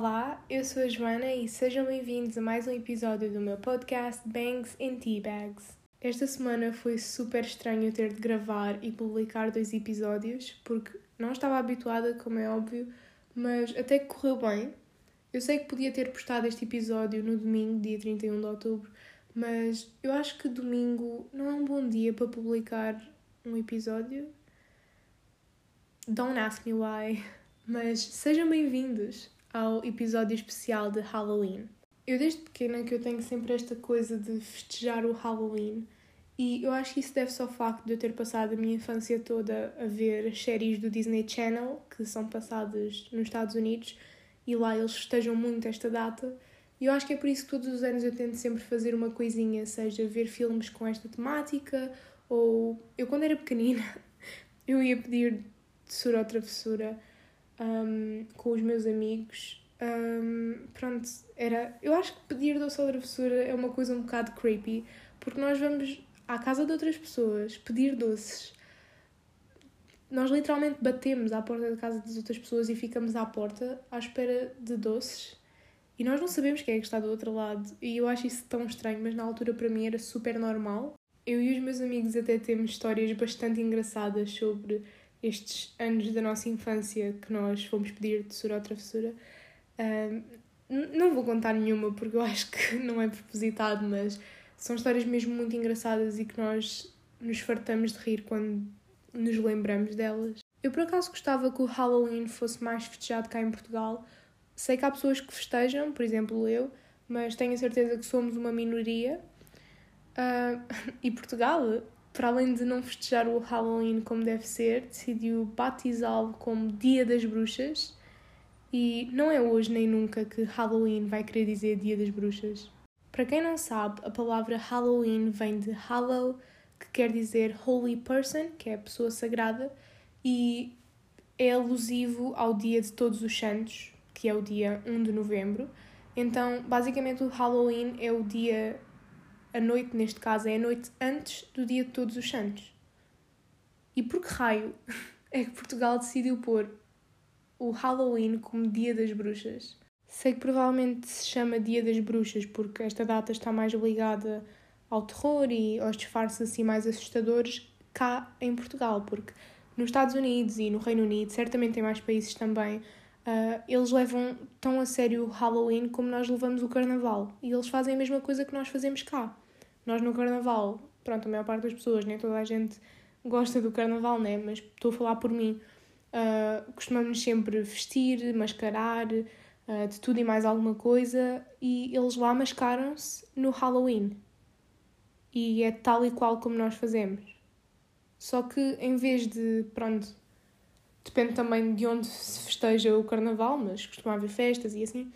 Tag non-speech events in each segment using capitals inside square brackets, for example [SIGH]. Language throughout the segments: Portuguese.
Olá, eu sou a Joana e sejam bem-vindos a mais um episódio do meu podcast Bangs and Teabags. Esta semana foi super estranho ter de gravar e publicar dois episódios porque não estava habituada, como é óbvio, mas até que correu bem. Eu sei que podia ter postado este episódio no domingo, dia 31 de outubro, mas eu acho que domingo não é um bom dia para publicar um episódio. Don't ask me why, [LAUGHS] mas sejam bem-vindos ao episódio especial de Halloween. Eu desde pequena que eu tenho sempre esta coisa de festejar o Halloween e eu acho que isso deve-se ao facto de eu ter passado a minha infância toda a ver séries do Disney Channel que são passadas nos Estados Unidos e lá eles festejam muito esta data. E eu acho que é por isso que todos os anos eu tento sempre fazer uma coisinha, seja ver filmes com esta temática ou eu quando era pequenina [LAUGHS] eu ia pedir tesoura ou travessura um, com os meus amigos. Um, pronto, era. Eu acho que pedir doce ou travessura é uma coisa um bocado creepy, porque nós vamos à casa de outras pessoas pedir doces. Nós literalmente batemos à porta da casa das outras pessoas e ficamos à porta à espera de doces. E nós não sabemos quem é que está do outro lado. E eu acho isso tão estranho, mas na altura para mim era super normal. Eu e os meus amigos até temos histórias bastante engraçadas sobre estes anos da nossa infância que nós fomos pedir tesoura ou travessura. Não vou contar nenhuma porque eu [LAUGHS] acho que não é propositado, mas são histórias mesmo muito engraçadas e que nós nos fartamos de rir quando nos lembramos delas. Eu por acaso gostava que o Halloween fosse mais festejado cá em Portugal. Sei que há pessoas que festejam, por exemplo eu, mas tenho a certeza que somos uma minoria. Uh, [LAUGHS] e Portugal para além de não festejar o Halloween como deve ser, decidiu batizá-lo como Dia das Bruxas. E não é hoje nem nunca que Halloween vai querer dizer Dia das Bruxas. Para quem não sabe, a palavra Halloween vem de Hallow, que quer dizer Holy Person, que é a pessoa sagrada, e é alusivo ao Dia de Todos os Santos, que é o dia 1 de novembro. Então, basicamente, o Halloween é o dia a noite, neste caso, é a noite antes do dia de Todos os Santos. E por que raio [LAUGHS] é que Portugal decidiu pôr o Halloween como Dia das Bruxas? Sei que provavelmente se chama Dia das Bruxas porque esta data está mais ligada ao terror e aos disfarces assim mais assustadores cá em Portugal, porque nos Estados Unidos e no Reino Unido, certamente em mais países também, Uh, eles levam tão a sério o Halloween como nós levamos o Carnaval. E eles fazem a mesma coisa que nós fazemos cá. Nós no Carnaval, pronto, a maior parte das pessoas, nem toda a gente gosta do Carnaval, né? Mas estou a falar por mim. Uh, costumamos sempre vestir, mascarar, uh, de tudo e mais alguma coisa. E eles lá mascaram-se no Halloween. E é tal e qual como nós fazemos. Só que em vez de, pronto, Depende também de onde se festeja o carnaval, mas costuma haver festas e assim.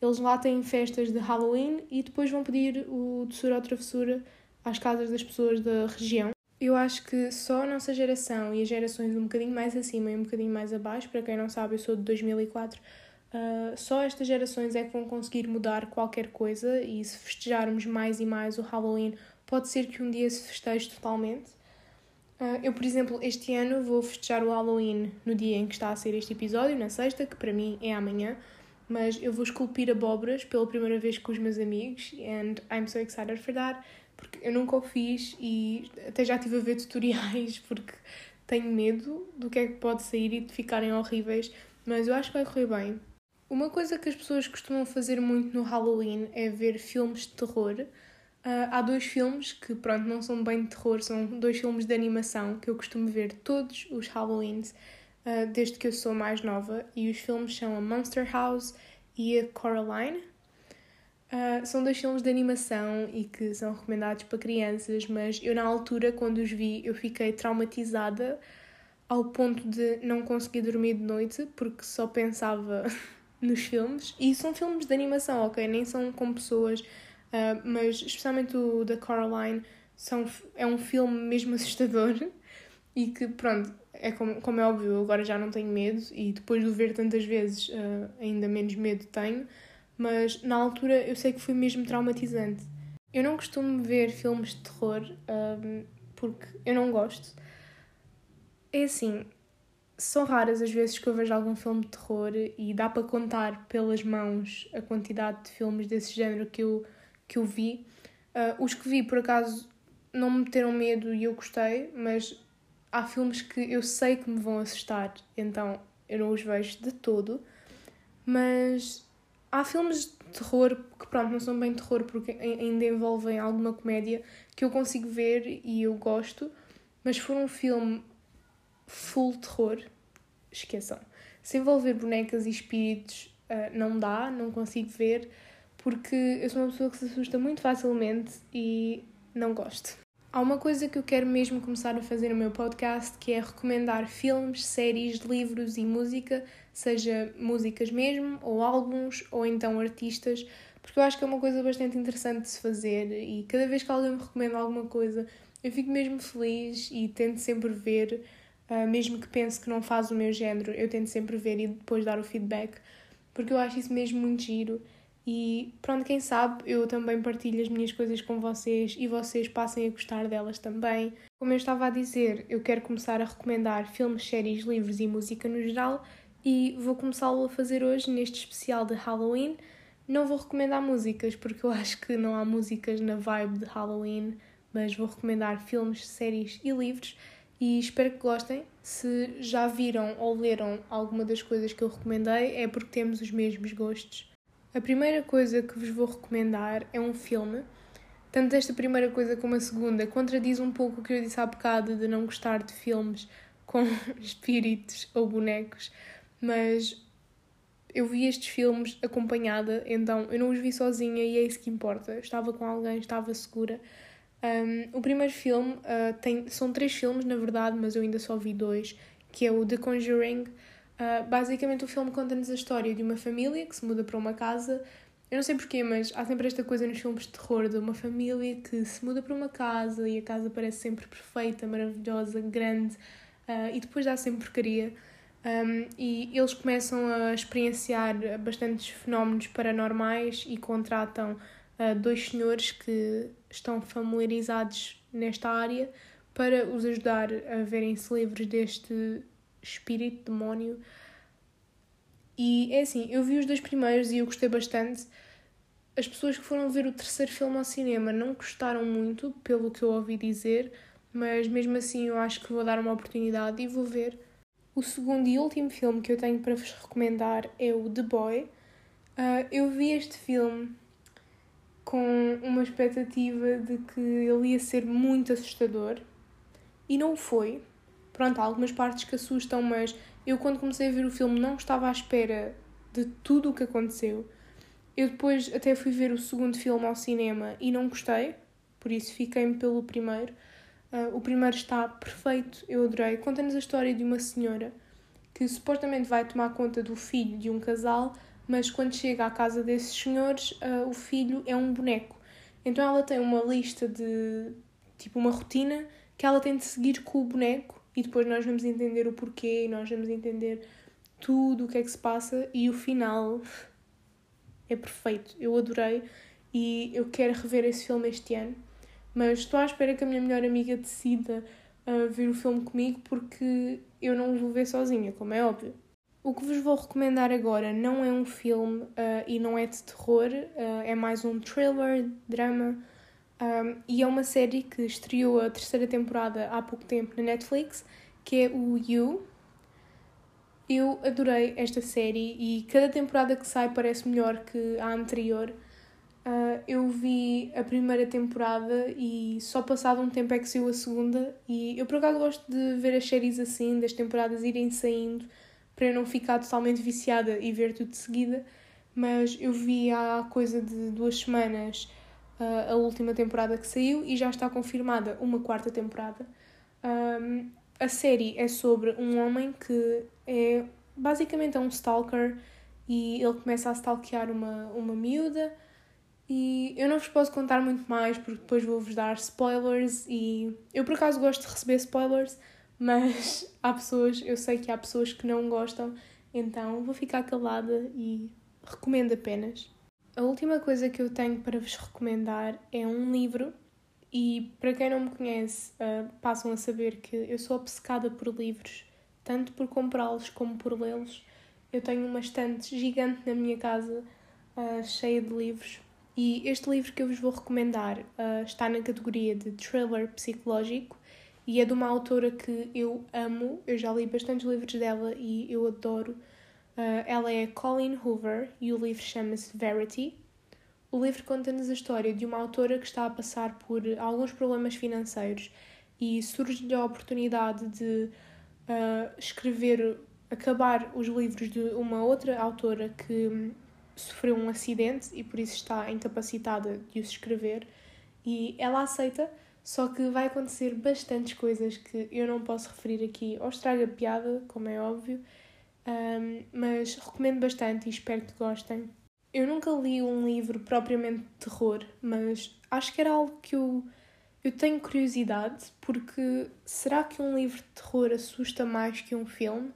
Eles lá têm festas de Halloween e depois vão pedir o doçura ou travessura às casas das pessoas da região. Eu acho que só a nossa geração e as gerações um bocadinho mais acima e um bocadinho mais abaixo, para quem não sabe, eu sou de 2004, uh, ah, só estas gerações é que vão conseguir mudar qualquer coisa e se festejarmos mais e mais o Halloween, pode ser que um dia se festeje totalmente. Uh, eu, por exemplo, este ano vou festejar o Halloween no dia em que está a ser este episódio, na sexta, que para mim é amanhã, mas eu vou esculpir abóboras pela primeira vez com os meus amigos and I'm so excited for that, porque eu nunca o fiz e até já estive a ver [LAUGHS] tutoriais porque tenho medo do que é que pode sair e de ficarem horríveis, mas eu acho que vai correr bem. Uma coisa que as pessoas costumam fazer muito no Halloween é ver filmes de terror. Uh, há dois filmes que, pronto, não são bem de terror, são dois filmes de animação que eu costumo ver todos os Halloweens uh, desde que eu sou mais nova. E os filmes são a Monster House e a Coraline. Uh, são dois filmes de animação e que são recomendados para crianças, mas eu, na altura, quando os vi, eu fiquei traumatizada ao ponto de não conseguir dormir de noite porque só pensava [LAUGHS] nos filmes. E são filmes de animação, ok? Nem são com pessoas Uh, mas especialmente o da Coraline são, é um filme mesmo [LAUGHS] assustador e que, pronto, é como, como é óbvio, eu agora já não tenho medo e depois de o ver tantas vezes uh, ainda menos medo tenho, mas na altura eu sei que foi mesmo traumatizante. Eu não costumo ver filmes de terror um, porque eu não gosto. É assim, são raras as vezes que eu vejo algum filme de terror e dá para contar pelas mãos a quantidade de filmes desse género que eu, que eu vi. Uh, os que vi, por acaso, não me meteram medo e eu gostei, mas há filmes que eu sei que me vão assustar, então eu não os vejo de todo. Mas há filmes de terror que, pronto, não são bem terror porque ainda envolvem alguma comédia que eu consigo ver e eu gosto, mas se for um filme full terror, esqueçam. Se envolver bonecas e espíritos uh, não dá, não consigo ver, porque eu sou uma pessoa que se assusta muito facilmente e não gosto. Há uma coisa que eu quero mesmo começar a fazer no meu podcast, que é recomendar filmes, séries, livros e música, seja músicas mesmo, ou álbuns, ou então artistas, porque eu acho que é uma coisa bastante interessante de se fazer e cada vez que alguém me recomenda alguma coisa, eu fico mesmo feliz e tento sempre ver Uh, mesmo que pense que não faz o meu género, eu tento sempre ver e depois dar o feedback, porque eu acho isso mesmo muito giro. E pronto, quem sabe eu também partilho as minhas coisas com vocês e vocês passem a gostar delas também. Como eu estava a dizer, eu quero começar a recomendar filmes, séries, livros e música no geral e vou começá-lo a fazer hoje neste especial de Halloween. Não vou recomendar músicas porque eu [LAUGHS] acho que não há músicas na vibe de Halloween, mas vou recomendar filmes, séries e livros e espero que gostem. Se já viram ou leram alguma das coisas que eu recomendei, é porque temos os mesmos gostos. A primeira coisa que vos vou recomendar é um filme. Tanto esta primeira coisa como a segunda contradiz um pouco o que eu disse há bocado de não gostar de filmes com [LAUGHS] espíritos ou bonecos, mas eu vi estes filmes acompanhada, então eu não os vi sozinha e é isso que importa. Eu estava com alguém, estava segura. Um, o primeiro filme uh, tem, são três filmes, na verdade, mas eu ainda só vi dois, que é o The Conjuring. Uh, basicamente, o filme conta-nos a história de uma família que se muda para uma casa. Eu não sei porquê, mas há sempre esta coisa nos filmes de terror de uma família que se muda para uma casa e a casa parece sempre perfeita, maravilhosa, grande uh, e depois dá sempre porcaria. Um, e eles começam a experienciar bastantes fenómenos paranormais e contratam uh, dois senhores que estão familiarizados nesta área para os ajudar a verem-se livres deste espírito, demónio. E é assim, eu vi os dois primeiros e eu gostei bastante. As pessoas que foram ver o terceiro filme ao cinema não gostaram muito, pelo que eu ouvi dizer, mas mesmo assim eu acho que vou dar uma oportunidade e vou ver. O segundo e último filme que eu tenho para vos recomendar é o The Boy. Uh, eu vi este filme com uma expectativa de que ele ia ser muito assustador e não foi. Pronto, há algumas partes que assustam, mas eu quando comecei a ver o filme não estava à espera de tudo o que aconteceu. Eu depois até fui ver o segundo filme ao cinema e não gostei, por isso fiquei-me pelo primeiro. Uh, o primeiro está perfeito, eu adorei. Conta-nos a história de uma senhora que supostamente vai tomar conta do filho de um casal mas quando chega à casa desses senhores, uh, o filho é um boneco. Então ela tem uma lista de. tipo, uma rotina que ela tem de seguir com o boneco e depois nós vamos entender o porquê, nós vamos entender tudo o que é que se passa e o final é perfeito. Eu adorei e eu quero rever esse filme este ano. Mas estou à espera que a minha melhor amiga decida uh, ver o filme comigo porque eu não o vou ver sozinha, como é óbvio. O que vos vou recomendar agora não é um filme uh, e não é de terror, uh, é mais um thriller, drama, um, e é uma série que estreou a terceira temporada há pouco tempo na Netflix, que é o You. Eu adorei esta série e cada temporada que sai parece melhor que a anterior. Uh, eu vi a primeira temporada e só passado um tempo é que saiu a segunda, e eu por acaso gosto de ver as séries assim, das temporadas irem saindo para não ficar totalmente viciada e ver tudo de seguida, mas eu vi há coisa de duas semanas uh, a última temporada que saiu e já está confirmada uma quarta temporada. Um, a série é sobre um homem que é basicamente é um stalker e ele começa a stalkear uma, uma miúda. E eu não vos posso contar muito mais porque depois vou-vos dar spoilers e eu por acaso gosto de receber spoilers, mas [LAUGHS] há pessoas, eu sei que há pessoas que não gostam, então vou ficar calada e recomendo apenas. A última coisa que eu tenho para vos recomendar é um livro. E para quem não me conhece, uh, passam a saber que eu sou obcecada por livros tanto por comprá-los como por lê-los. Eu tenho uma estante gigante na minha casa, uh, cheia de livros, e este livro que eu vos vou recomendar uh, está na categoria de thriller psicológico e é de uma autora que eu amo. Eu já li bastantes livros dela e eu adoro. Uh, ela é Colleen Hoover e o livro chama-se Verity. O livro conta-nos a história de uma autora que está a passar por alguns problemas financeiros e surge-lhe a oportunidade de uh, escrever, acabar os livros de uma outra autora que sofreu um acidente e por isso está incapacitada de os escrever e ela aceita, só que vai acontecer bastantes coisas que eu não posso referir aqui ou estraga piada, como é óbvio, um, mas recomendo bastante e espero que gostem. Eu nunca li um livro propriamente de terror, mas acho que era algo que eu, eu tenho curiosidade, porque será que um livro de terror assusta mais que um filme?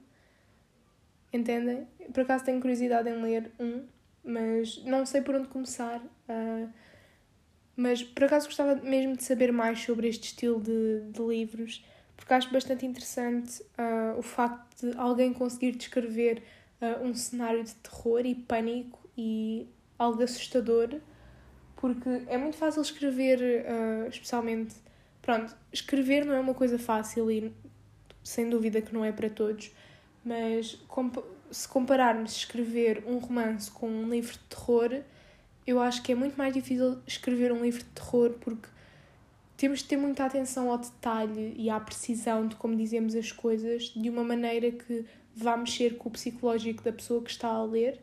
Entendem? Por acaso tenho curiosidade em ler um, mas não sei por onde começar. Uh, mas por acaso gostava mesmo de saber mais sobre este estilo de, de livros, porque acho bastante interessante uh, o facto de alguém conseguir descrever uh, um cenário de terror e pânico e algo assustador, porque é muito fácil escrever, uh, especialmente. Pronto, escrever não é uma coisa fácil e sem dúvida que não é para todos, mas se compararmos escrever um romance com um livro de terror, eu acho que é muito mais difícil escrever um livro de terror porque temos de ter muita atenção ao detalhe e à precisão de como dizemos as coisas de uma maneira que vá mexer com o psicológico da pessoa que está a ler,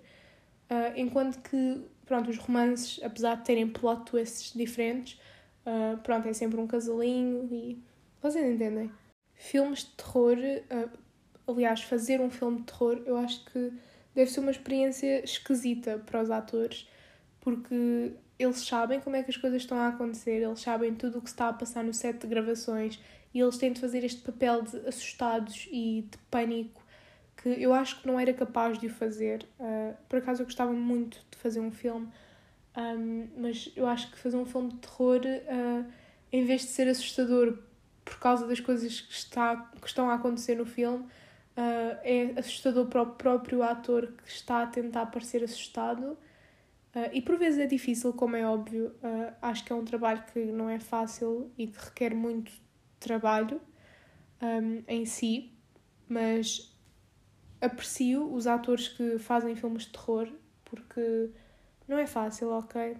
uh, enquanto que pronto, os romances, apesar de terem plot twists diferentes, uh, pronto, é sempre um casalinho e vocês entendem. Filmes de terror, uh, aliás, fazer um filme de terror, eu acho que deve ser uma experiência esquisita para os atores, porque eles sabem como é que as coisas estão a acontecer, eles sabem tudo o que está a passar no set de gravações e eles têm de fazer este papel de assustados e de pânico que eu acho que não era capaz de o fazer. Uh, por acaso eu gostava muito de fazer um filme, um, mas eu acho que fazer um filme de terror, uh, em vez de ser assustador por causa das coisas que, está, que estão a acontecer no filme, Uh, é assustador para o próprio ator que está a tentar parecer assustado. Uh, e por vezes é difícil, como é óbvio. Uh, acho que é um trabalho que não é fácil e que requer muito trabalho um, em si, mas aprecio os atores que fazem filmes de terror porque não é fácil, ok?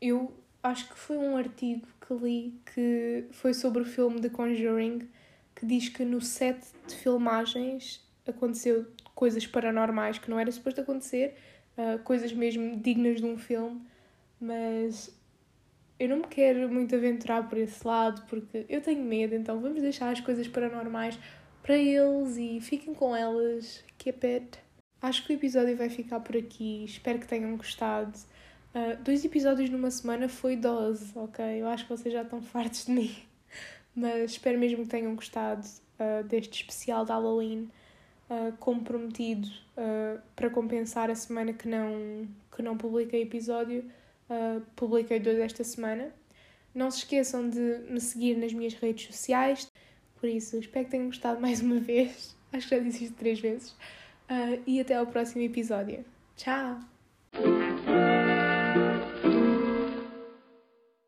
Eu acho que foi um artigo que li que foi sobre o filme The Conjuring que diz que no set de filmagens aconteceu coisas paranormais que não era suposto acontecer, uh, coisas mesmo dignas de um filme, mas eu não me quero muito aventurar por esse lado porque eu tenho medo, então vamos deixar as coisas paranormais para eles e fiquem com elas, keep it. Acho que o episódio vai ficar por aqui, espero que tenham gostado. Uh, dois episódios numa semana foi dose, ok? Eu acho que vocês já estão [LAUGHS] fartos de mim. Mas espero mesmo que tenham gostado uh, deste especial de Halloween uh, comprometido uh, para compensar a semana que não, que não publiquei episódio. publiquei dois esta semana. Não se esqueçam de me seguir nas minhas redes sociais. Por isso, espero que tenham gostado mais uma vez. [LAUGHS] Acho que já disse isto três vezes. e até ao próximo episódio. Tchau!